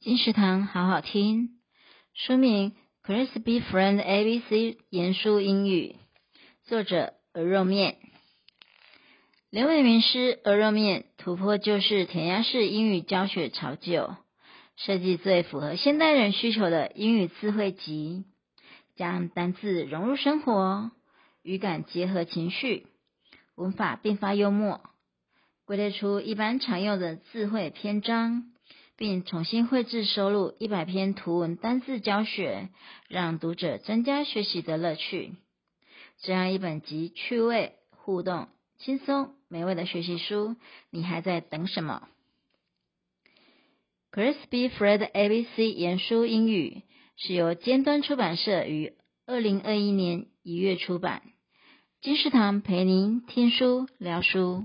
金石堂好好听，书名《Crispy Friend ABC 严肃英语》，作者鹅肉面。刘伟明师鹅肉面突破旧式填鸭式英语教学潮旧，设计最符合现代人需求的英语词汇集，将单字融入生活，语感结合情绪，文法并发幽默，归类出一般常用的词汇篇章。并重新绘制收录一百篇图文单字教学，让读者增加学习的乐趣。这样一本集趣味、互动、轻松、美味的学习书，你还在等什么？Crispy Fred ABC 盐酥英语是由尖端出版社于二零二一年一月出版。金石堂陪您听书聊书。